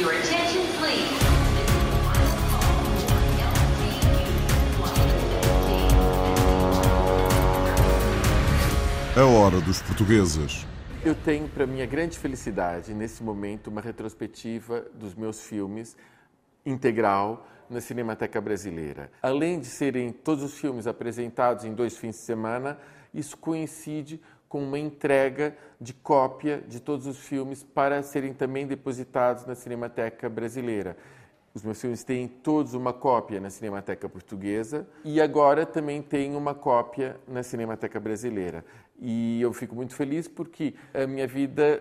Your attention, please. A hora dos portugueses. Eu tenho, para minha grande felicidade, nesse momento, uma retrospectiva dos meus filmes integral na Cinemateca Brasileira. Além de serem todos os filmes apresentados em dois fins de semana, isso coincide com uma entrega de cópia de todos os filmes para serem também depositados na Cinemateca Brasileira. Os meus filmes têm todos uma cópia na Cinemateca Portuguesa e agora também tem uma cópia na Cinemateca Brasileira. E eu fico muito feliz porque a minha vida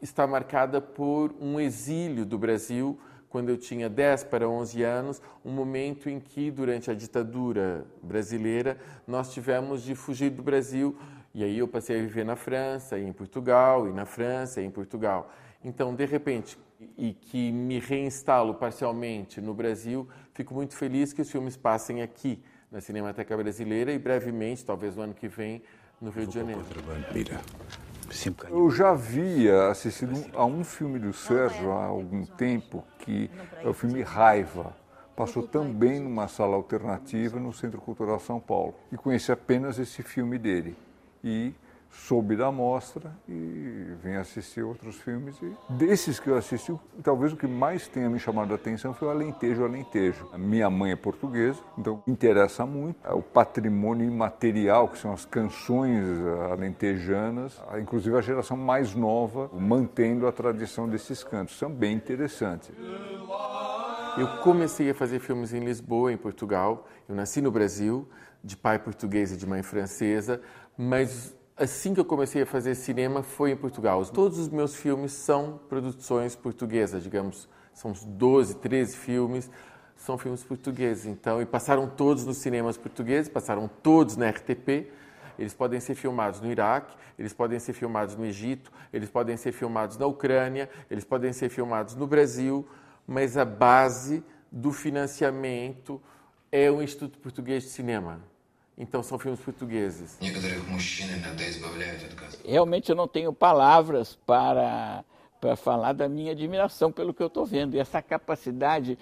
está marcada por um exílio do Brasil quando eu tinha 10 para 11 anos, um momento em que, durante a ditadura brasileira, nós tivemos de fugir do Brasil. E aí eu passei a viver na França, e em Portugal, e na França, e em Portugal. Então, de repente, e que me reinstalo parcialmente no Brasil, fico muito feliz que os filmes passem aqui, na Cinemateca Brasileira, e brevemente, talvez no ano que vem, no Rio de Janeiro. Mira. Eu já havia assistido a um filme do Sérgio há algum tempo, que é o filme Raiva. Passou também numa sala alternativa no Centro Cultural São Paulo. E conheci apenas esse filme dele. E soube da mostra e vim assistir outros filmes. E desses que eu assisti, talvez o que mais tenha me chamado a atenção foi o Alentejo Alentejo. A minha mãe é portuguesa, então interessa muito o patrimônio imaterial, que são as canções alentejanas, inclusive a geração mais nova, mantendo a tradição desses cantos. São bem interessantes. Eu comecei a fazer filmes em Lisboa, em Portugal. Eu nasci no Brasil, de pai português e de mãe francesa, mas assim que eu comecei a fazer cinema foi em Portugal. Todos os meus filmes são produções portuguesas, digamos, são uns 12, 13 filmes, são filmes portugueses. Então, e passaram todos nos cinemas portugueses, passaram todos na RTP. Eles podem ser filmados no Iraque, eles podem ser filmados no Egito, eles podem ser filmados na Ucrânia, eles podem ser filmados no Brasil, mas a base do financiamento é o Instituto Português de Cinema. Então são filmes portugueses. Realmente eu não tenho palavras para, para falar da minha admiração pelo que eu estou vendo. E essa capacidade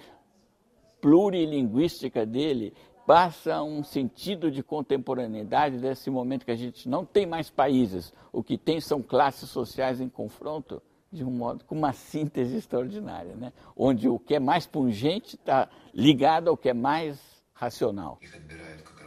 plurilinguística dele passa um sentido de contemporaneidade desse momento que a gente não tem mais países. O que tem são classes sociais em confronto de um modo com uma síntese extraordinária, né? onde o que é mais pungente está ligado ao que é mais racional.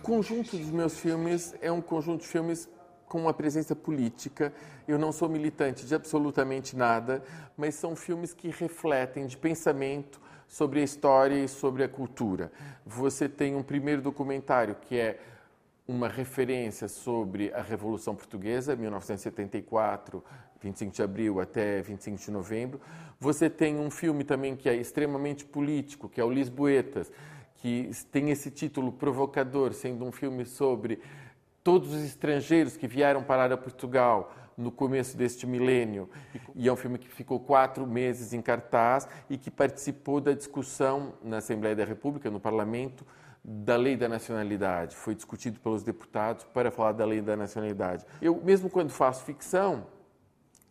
Conjunto dos meus filmes é um conjunto de filmes com uma presença política. Eu não sou militante de absolutamente nada, mas são filmes que refletem de pensamento sobre a história e sobre a cultura. Você tem um primeiro documentário que é uma referência sobre a Revolução Portuguesa, 1974, 25 de abril até 25 de novembro. Você tem um filme também que é extremamente político, que é o Lisboetas, que tem esse título provocador, sendo um filme sobre todos os estrangeiros que vieram parar a Portugal no começo deste milênio. E é um filme que ficou quatro meses em cartaz e que participou da discussão na Assembleia da República, no Parlamento, da lei da nacionalidade. Foi discutido pelos deputados para falar da lei da nacionalidade. Eu, mesmo quando faço ficção,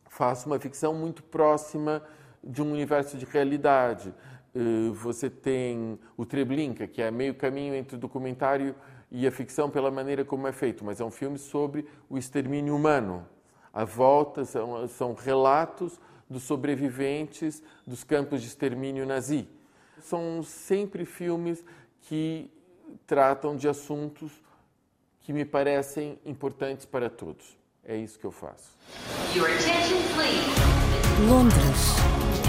faço uma ficção muito próxima de um universo de realidade. Eh, você tem o Treblinka, que é meio caminho entre o documentário e a ficção pela maneira como é feito, mas é um filme sobre o extermínio humano. A volta são, são relatos dos sobreviventes dos campos de extermínio nazi. São sempre filmes que tratam de assuntos que me parecem importantes para todos. É isso que eu faço. Londres.